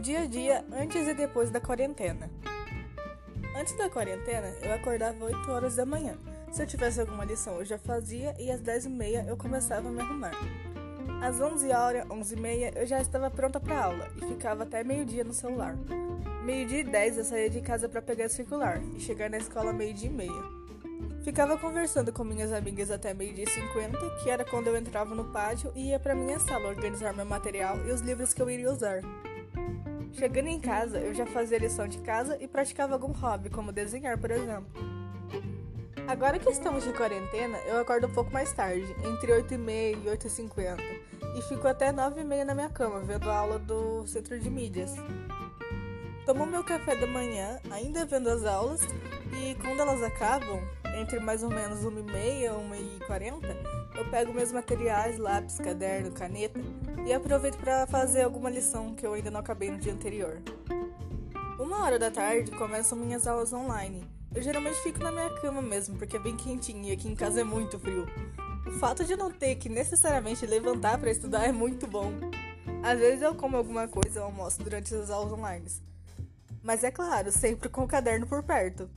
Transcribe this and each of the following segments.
dia a dia antes e depois da quarentena. Antes da quarentena, eu acordava 8 horas da manhã. Se eu tivesse alguma lição, eu já fazia e às 10 e meia eu começava a me arrumar. Às 11 horas, 11 e meia, eu já estava pronta para aula e ficava até meio-dia no celular. Meio-dia e 10 eu saía de casa para pegar circular e chegar na escola meio-dia e meia. Ficava conversando com minhas amigas até meio-dia e 50, que era quando eu entrava no pátio e ia para minha sala organizar meu material e os livros que eu iria usar. Chegando em casa, eu já fazia lição de casa e praticava algum hobby, como desenhar, por exemplo. Agora que estamos de quarentena, eu acordo um pouco mais tarde, entre 8h30 e 8h50, e fico até 9h30 na minha cama, vendo a aula do Centro de Mídias. Tomo meu café da manhã, ainda vendo as aulas, e quando elas acabam, entre mais ou menos 1h30 e 1h40, eu pego meus materiais, lápis, caderno, caneta e aproveito para fazer alguma lição que eu ainda não acabei no dia anterior. Uma hora da tarde começam minhas aulas online. Eu geralmente fico na minha cama mesmo, porque é bem quentinho e aqui em casa é muito frio. O fato de não ter que necessariamente levantar para estudar é muito bom. Às vezes eu como alguma coisa ou almoço durante as aulas online. Mas é claro, sempre com o caderno por perto.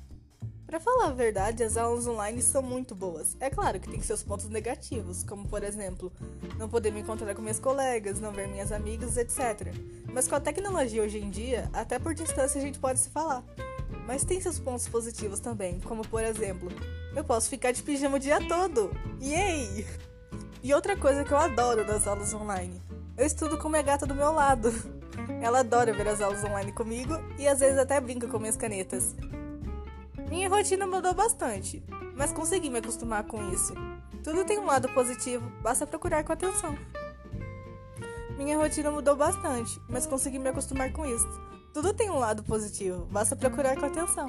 Para falar a verdade, as aulas online são muito boas. É claro que tem seus pontos negativos, como por exemplo, não poder me encontrar com minhas colegas, não ver minhas amigas, etc. Mas com a tecnologia hoje em dia, até por distância a gente pode se falar. Mas tem seus pontos positivos também, como por exemplo, eu posso ficar de pijama o dia todo. Yay! E outra coisa que eu adoro das aulas online, eu estudo com minha gata do meu lado. Ela adora ver as aulas online comigo e às vezes até brinca com minhas canetas. Minha rotina mudou bastante, mas consegui me acostumar com isso. Tudo tem um lado positivo, basta procurar com atenção. Minha rotina mudou bastante, mas consegui me acostumar com isso. Tudo tem um lado positivo, basta procurar com atenção.